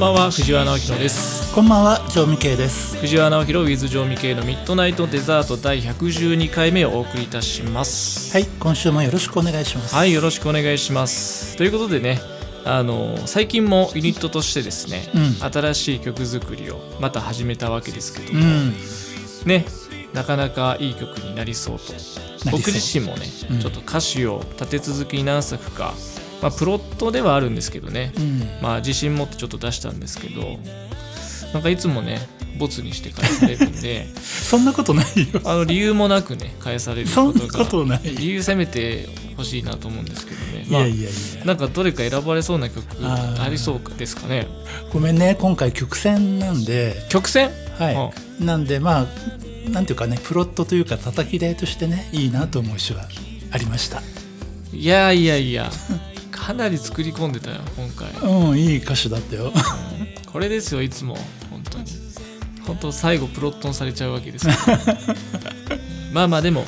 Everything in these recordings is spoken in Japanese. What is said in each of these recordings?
んばんは藤原直弘です。こんばんは、城美慶です。藤原直弘 with 城美系のミッドナイトデザート第112回目をお送りいたします。はい、今週もよろしくお願いします。はいよろしくお願いします。ということでねあの最近もユニットとしてですね、うん。新しい曲作りをまた始めたわけですけども、うん、ねなかなかいい曲になりそうと。僕自身もね、うん。ちょっと歌詞を立て続けに何作か、まあ、プロットではあるんですけどね、うん、まあ自信持ってちょっと出したんですけどなんかいつもねボツにして返されるんで。そんなことないよ。あの理由もなくね返されるそんなことがことない。い理由せめてほしいなと思うんですけどね、まあやいやいや。なんかどれか選ばれそうな曲ありそうかですかね。ごめんね、今回曲線なんで、曲線？はい。なんでまあなんていうかね、プロットというか叩き台としてね、いいなと思う詩はありました。いやいやいや かなり作り込んでたよ今回。うん、いい歌詞だったよ。これですよいつも。本当に。本当最後プロットンされちゃうわけですから まあまあでも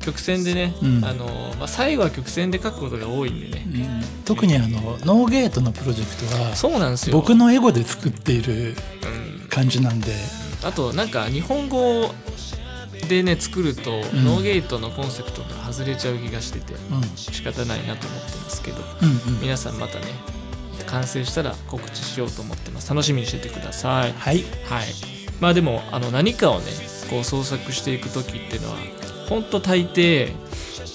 曲線でね、うん。あのまあ、最後は曲線で書くことが多いんでね。うん。特にあのノーゲートのプロジェクトはそうなんですよ。僕のエゴで作っているうん。感じなんで、あとなんか日本語でね作ると、ん。ノーゲートのコンセプトが外れちゃう気がしててうん、仕方ないなと思ってますけどうんうん。皆さんまたね完成したら告知しようと思ってます。楽しみにしててください。はい。はい。まあでもあの何かをねこう創作していく時っていうのは本当大抵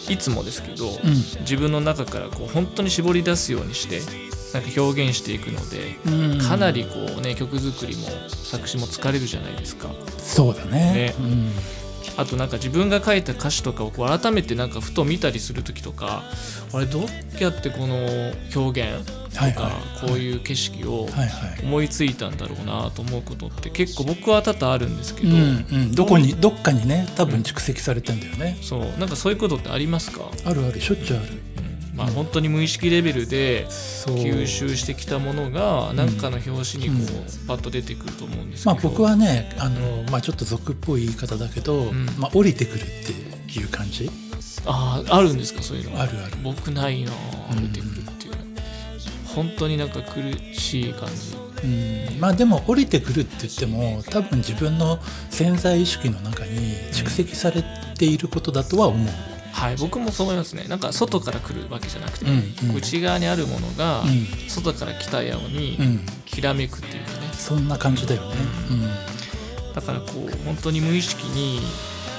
いつもですけど、うん。自分の中からこう本当に絞り出すようにしてなんか表現していくのでうん。かなりこうね曲作りも作詞も疲れるじゃないですか。そうだね。ね。うん、あとなんか自分が書いた歌詞とかをこう改めてなんかふと見たりする時とかあれどうやってこの表現とか、はいはい。こういう景色を思いついたんだろうなと思うことって結構僕は多々あるんですけど、うんうん、どこにどっかにね多分蓄積されてんだよね、そう。なんかそういうことってありますか、あるある。しょっちゅうある。うんまあ本当に無意識レベルで吸収してきたものが何かの表紙にこう、パッと出てくると思うんですけど、まあ僕はねあの、まあ、ちょっと俗っぽい言い方だけど、ん。まあ、降りてくるっていう感じ。あああるんですかそういうのあるある。僕ないなうん。出てくるっていう。の、本当になんか苦しい感じ。うん。まあでも降りてくるって言っても多分自分の潜在意識の中に蓄積されていることだとは思う、はい僕もそう思いますね。なんか外から来るわけじゃなくて、うんうん。内側にあるものがうん。外から来たようにうん、きらめくっていうかね、そんな感じだよね、だからこう本当に無意識に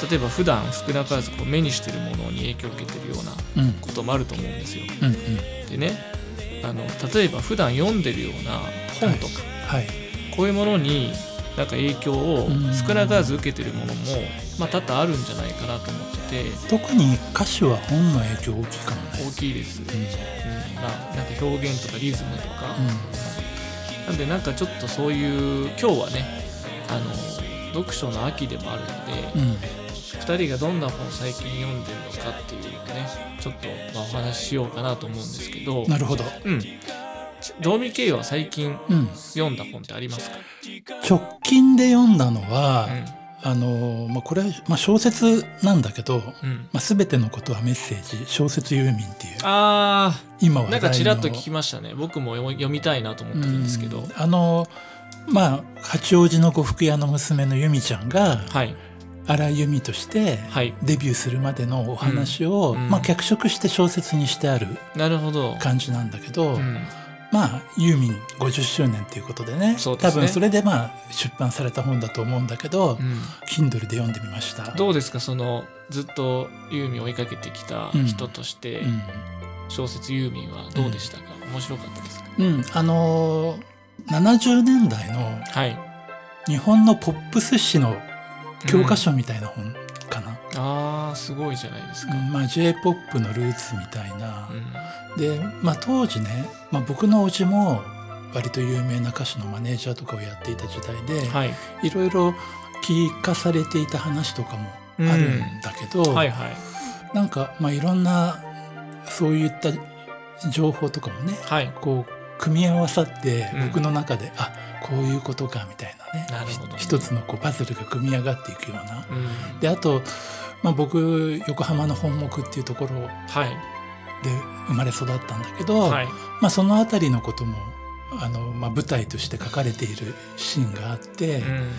例えば普段少なからずこう目にしてるものに影響を受けてるようなうん。うんこともあると思うんですよ。うんうん。でねあの例えば普段読んでるような本とか、はい。こういうものになんか影響をうん。少なからず受けてるものも、まあ、多々あるんじゃないかなと思ってて。特に歌詞は本の影響大きいかもね。大きいです、うん。うん。まあ、なんか表現とかリズムとか、うなんでなんかちょっとそういう今日はねあの読書の秋でもあるので、んうん。2人がどんな本最近読んでるのかっていうねちょっとまあお話ししようかなと思うんですけど。なるほど、うん道味経は最近うん、読んだ本ってありますか、直近で読んだのは、うあのまあ、これは、まあ、小説なんだけど、んうん、まあ、全てのことはメッセージ小説ユーミンっていうあー。今はなんかちらっと聞きましたね。僕も読みたいなと思ってるんですけど、うん。あのまあ八王子の呉服屋の娘の由美ちゃんがはい。荒井由美としてはい。デビューするまでのお話を、うん。うん。まあ、脚色して小説にしてあるなるほど、感じなんだけど、うん、まあユーミン50周年っていうことでね。ね。多分それでまあ出版された本だと思うんだけど、うん。Kindle で読んでみました。どうですか？そのずっとユーミンを追いかけてきた人として、うん。小説ユーミンはどうでしたか、面白かったですか？うん、あのー70年代のはい。日本のポップス誌の教科書みたいな本あーすごいじゃないですか、うんまあ、j p o p のルーツみたいな。う、ん。で、まあ、当時ね、まあ、僕のおじも割と有名な歌手のマネージャーとかをやっていた時代で、はい。い、ろいろ聞かされていた話とかもあるんだけど、はいはい。なんか、まあ、いろんなそういった情報とかもねはい。こう組み合わさってうん。僕の中で、あこういうことかみたいなね。なるほどひ一つのこうパズルが組み上がっていくような。うん。であと、まあ、僕横浜の本木っていうところはい。で生まれ育ったんだけど、はい。まあ、その辺りのこともあの、まあ、舞台として書かれているシーンがあって、うん。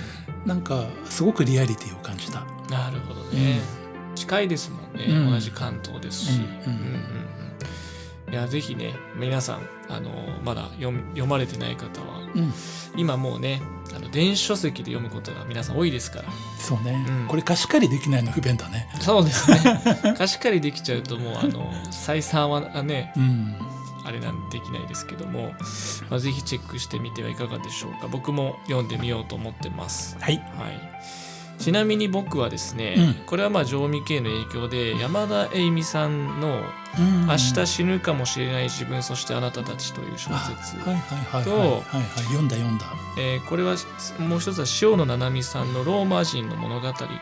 なんかすごくリアリティを感じた。なるほどね、近いですもんね、うん。同じ関東ですし、うんうん。うんうんうんいやぜひね皆さんあのまだ読まれてない方はうん、今もうねあの電子書籍で読むことが皆さん多いですから。そうね、うん。これ貸し借りできないの不便だね。そうですね。貸し借りできちゃうともうあの採算はねうん、あれなんできないですけども、まあ、ぜひチェックしてみてはいかがでしょうか。僕も読んでみようと思ってます。はい。はいちなみに僕はですね、うん。これはまあ常味系の影響で山田栄美さんの「うん。明日死ぬかもしれない自分そしてあなたたち」という小あ説、はいはいはいはいと読んだ読んだ。えーこれはもう一つは塩野七海さんの「ローマ人の物語」っていうの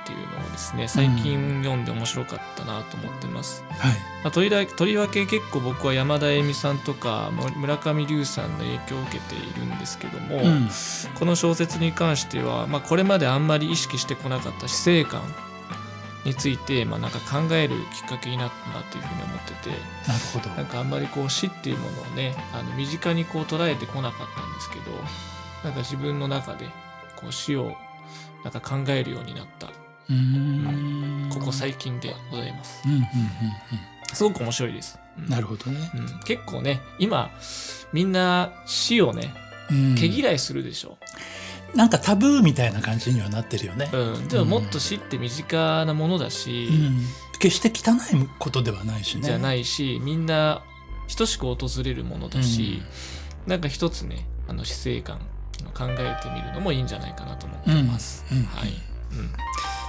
をですね最近読んで面白かったなと思ってます、はい。まあ、とりわとりわけ結構僕は山田栄美さんとかも村上龍さんの影響を受けているんですけども、うん。この小説に関しては、まあ、これまであんまり意識してこなかった死生観について、まあ、なんか考えるきっかけになったなというふうに思っててなるほど。なんかあんまりこう死っていうものをねあの身近にこう捉えてこなかったんですけどなんか自分の中でこう死をなんか考えるようになったうーんここ最近でございます。うんうんうんすごく面白いです。うんうん。なるほどね。うん、結構ね今みんな死をねうん毛嫌いするでしょ。なんかタブーみたいな感じにはなってるよね。うん、でももっと死って身近なものだし、うん決して汚いことではないしね。じゃないしみんな等しく訪れるものだし、なんか一つねあの死生観考えてみるのもいいんじゃないかなと思ってます。うんうんはいうん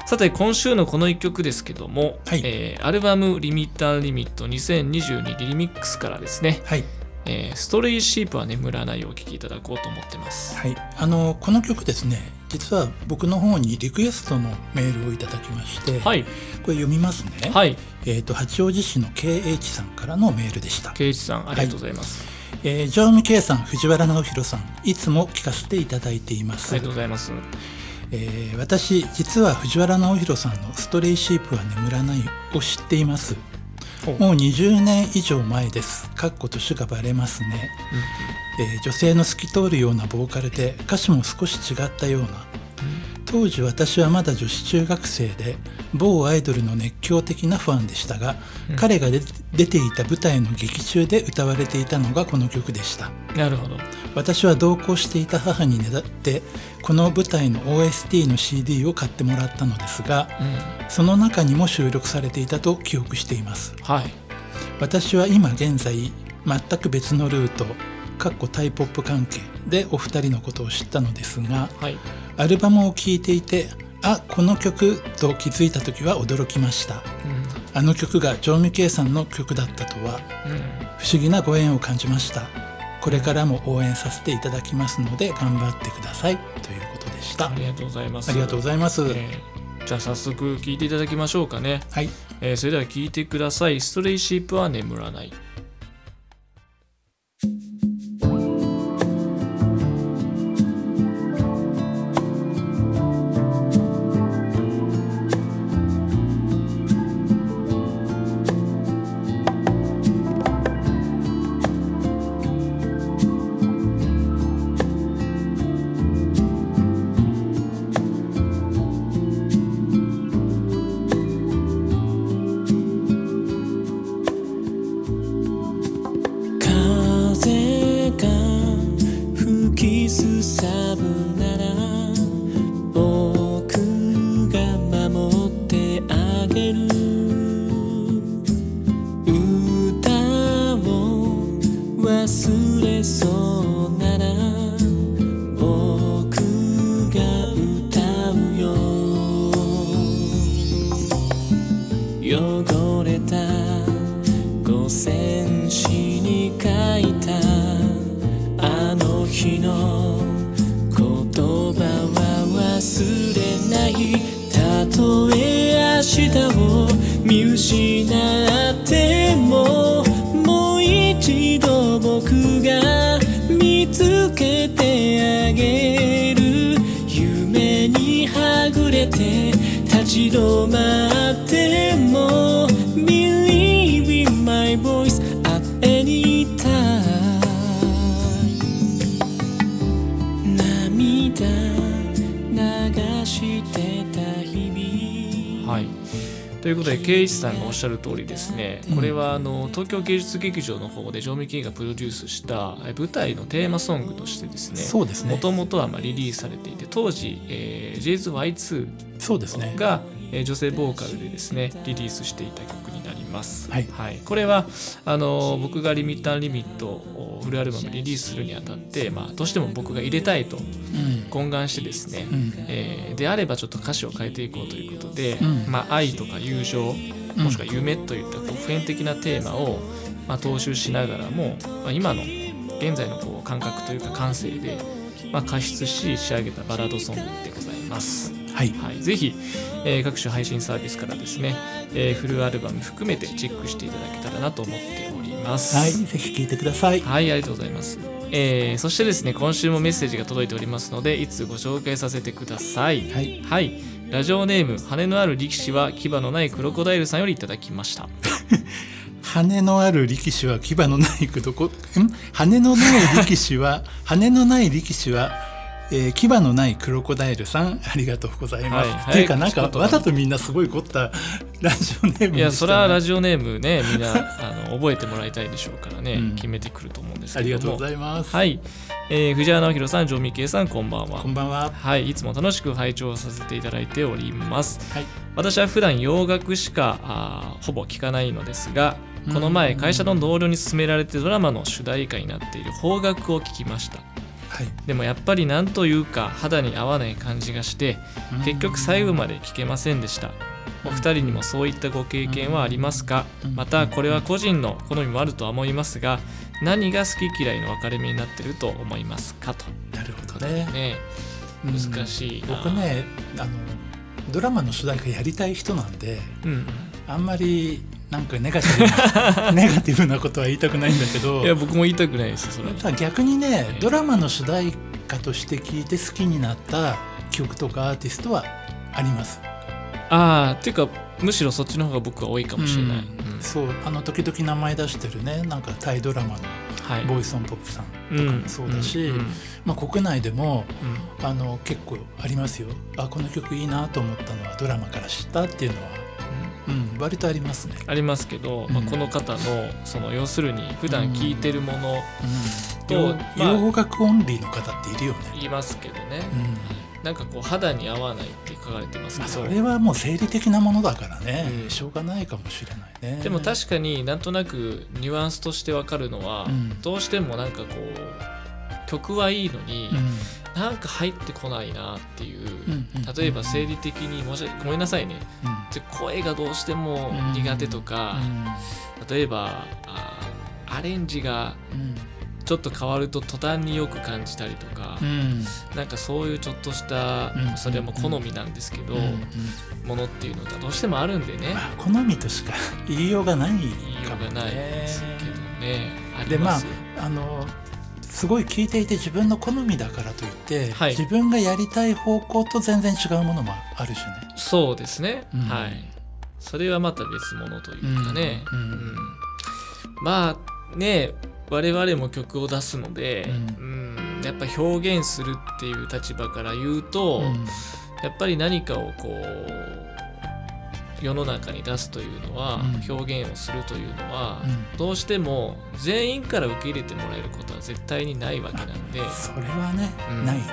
さて今週のこの一曲ですけども、はいえーアルバム「リミッターリミット2022リミックス」からですねはい。「えーストレイシープは眠らない」をお聴きいただこうと思ってます。はい。あの、この曲ですね、実は僕の方にリクエストのメールをいただきまして、はい、これ読みますね。はい、えっ、と、八王子市の KH さんからのメールでした。圭一さんありがとうございます。えー、常務圭さん、藤原直弘さん、いつも聞かせていただいています。ありがとうございます。えー私実は藤原直弘さんの「ストレイシープは眠らない」を知っていますもう20年以上前です。かっこ年がバレますね、えー女性の透き通るようなボーカルで歌詞も少し違ったような当時私はまだ女子中学生で某アイドルの熱狂的なファンでしたが、うん彼が出出ていた舞台の劇中で歌われていたのがこの曲でしたなるほど。私は同行していた母にねだってこの舞台の OST の CD を買ってもらったのですがうん、その中にも収録されていたと記憶していますはい。私は今現在全く別のルートかっこタイポップ関係でお二人のことを知ったのですがはい。アルバムを聴いていてあこの曲と気づいた時は驚きましたうん、あの曲が常味圭さんの曲だったとはうん。不思議なご縁を感じましたこれからも応援させていただきますので頑張ってくださいということでしたありがとうございます。ありがとうございます、えーじゃあ早速聞いていただきましょうかね。はいえーそれでは聞いてください。ストレイシープは眠らない。汚れた五線紙に書いたあの日の言葉は忘れないたとえ明日を見失ってももう一度僕が見つけてあげる夢にはぐれて一度待っても Believe in my voice at any time 涙流してた日々。はい。ということで圭一さんがおっしゃる通りですね、これはあの東京芸術劇場の方でジョーミキーがプロデュースした舞台のテーマソングとしてですね。もともとはまあリリースされていて当時、えー、JS Y2 そうですね。が、えー女性ボーカルでですねリリースしていた曲になります。はい。これはあの僕が「リミッターリミット」をフルアルバムリリースするにあたって、まあ、どうしても僕が入れたいとうん。懇願してですね、うん。えーであればちょっと歌詞を変えていこうということで、うん。まあ、愛とか友情もしくは夢といったこう普遍的なテーマを、まあ、踏襲しながらも、まあ、今の現在のこう感覚というか感性で、まあ、加筆し仕上げたバラードソングでございます。はいはい、ぜひ、えー各種配信サービスからですね、えーフルアルバム含めてチェックしていただけたらなと思っております。はいぜひ聞いてくださいはい、ありがとうございます。えーそしてですね、今週もメッセージが届いておりますので、いつご紹介させてください。はいはい、ラジオネーム、羽のある力士は牙のないクロコダイルさんよりいただきました。羽のある力士は牙のないどこん？羽のない力士は羽のない力士は、えー牙のないクロコダイルさんありがとうございます。はいっていうかなんかわざとみんなすごい凝ったラジオネームいや、それはラジジオネームね、みんなあの覚えてもらいたいでしょうからね、うん決めてくると思うんですありがとう。ございます。はい、えー藤原直弘さん、城美圭さん、こんばんはこ。んばんは。はい、いつも楽しく拝聴させていただいております。はい。私は普段洋楽しかあーほぼ聞かないのですがうんこの前会社の同僚に勧められてドラマの主題歌になっている邦楽を聞きましたはい。でもやっぱりなんというか肌に合わない感じがして結局最後まで聞けませんでした。お二人にもそういったご経験はありますか？うん。またこれは個人の好みもあるとは思いますが何が好き嫌いの分かれ目になってると思いますか？と。なるほどね。ね。うん難しいな。僕ねあのドラマの主題歌やりたい人なんでうん。あんまりなんかネガティブな ネガティブなことは言いたくないんだけどいや僕も言いたくないですよそれは。ただ逆にねドラマの主題歌として聴いて好きになった曲とかアーティストはあります。ああっていうかむしろそっちの方が僕は多いかもしれない、うん。うん。そうあの時々名前出してるねなんかタイドラマのはい。ボイスオンポップさんとかもそうだし、うん。うん。まあ、国内でもうん。あの結構ありますよ。あこの曲いいなと思ったのはドラマから知ったっていうのは、うん、割とありますね。ありますけど、まあ、うんこの方のその要するに普段聞いてるものうん、と洋まあ洋楽オンリーの方っているよね。言いますけどね、うん。なんかこう肌に合わないって書かれてますまあ、けど、それはもう生理的なものだからね、うん。しょうがないかもしれないね。でも確かになんとなくニュアンスとしてわかるのは、うん。どうしてもなんかこう曲はいいのに、うんなんか入ってこないなっていう、例えば生理的に申し訳ごめんなさいね。うん。で声がどうしても苦手とか、例えばあーアレンジがうん。ちょっと変わると途端によく感じたりとかう、ん。なんかそういうちょっとした、うん。それはもう好みなんですけど、うんうん。ものっていうのがどうしてもあるんでね、まあ、好みとしか言いようがない言いよかもうがないですけどね。ありでまああのすごい聞いていて自分の好みだからといって、はい。自分がやりたい方向と全然違うものもあるしね。そうですね、うん。はい。それはまた別物というかね、うん。うん。まあね我々も曲を出すので、ううん。やっぱ表現するっていう立場から言うと、うん。やっぱり何かをこう世の中に出すというのは、うん。表現をするというのは、うん。どうしても全員から受け入れてもらえることは絶対にないわけなんで それはね、うん。ないね。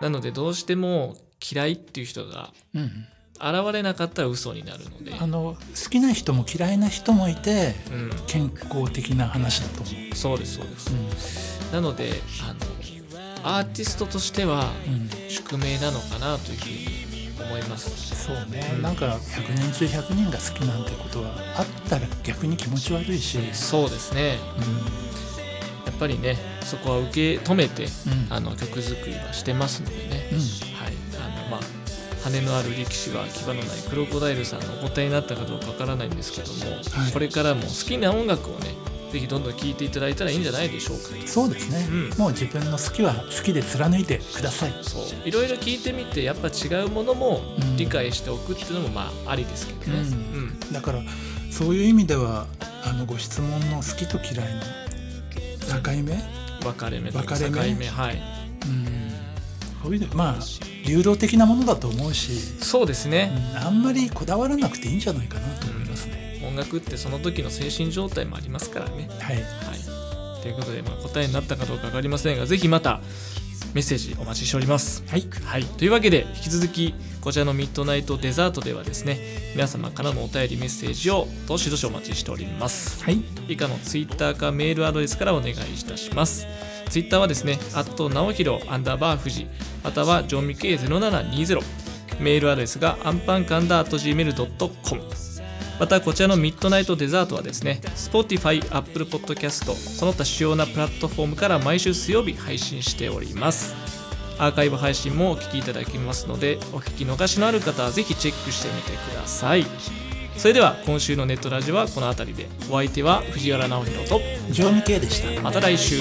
なのでどうしても嫌いっていう人がうん、現れなかったら嘘になるので、あの好きな人も嫌いな人もいてうん、健康的な話だと思う。そうですそうです、なのであのアーティストとしてはうんうん。宿命なのかなというふうに思います。そうね、うん。なんか100人中100人が好きなんてことはあったら逆に気持ち悪いし、そうですね。やっぱりねそこは受け止めてうん。あの曲作りはしてますのでね、うん。はい。あのまあ羽のある力士は牙のないクロコダイルさんのお答えになったかどうかわからないんですけども、はい。これからも好きな音楽をねぜひどんどん聴いていただいたらいいんじゃないでしょうか。とそうですね、うん。もう自分の好きは好きで貫いてください。そう。いろいろ聞いてみてやっぱ違うものもうん。理解しておくっていうのもまあありですけどね、うん。うん。だからそういう意味ではあのご質問の好きと嫌いの境目、分かれ目分かれ目？境目はい。うん。こういうのまあ流動的なものだと思うし、そうですね、うん。あんまりこだわらなくていいんじゃないかなと。音楽ってその時の精神状態もありますからね。はい、はい。ということで、まあ、答えになったかどうか分かりませんがぜひまたメッセージお待ちしております。はい、はい、というわけで引き続きこちらのミッドナイトデザートではですね皆様からのお便りメッセージをどしどしお待ちしております。はい、以下のツイッターかメールアドレスからお願いいたします。ツイッターはですね「アット直弘アンダーバー富士」またはジョンミケ0720メールアドレスがアンパンカンダート Gmail.com またこちらのミッドナイトデザートはですね Spotify、Apple Podcast その他主要なプラットフォームから毎週水曜日配信しております。アーカイブ配信もお聞きいただけますのでお聞き逃しのある方はぜひチェックしてみてください。それでは今週のネットラジオはこの辺りで。お相手は藤原直弘と上味系でした。また来週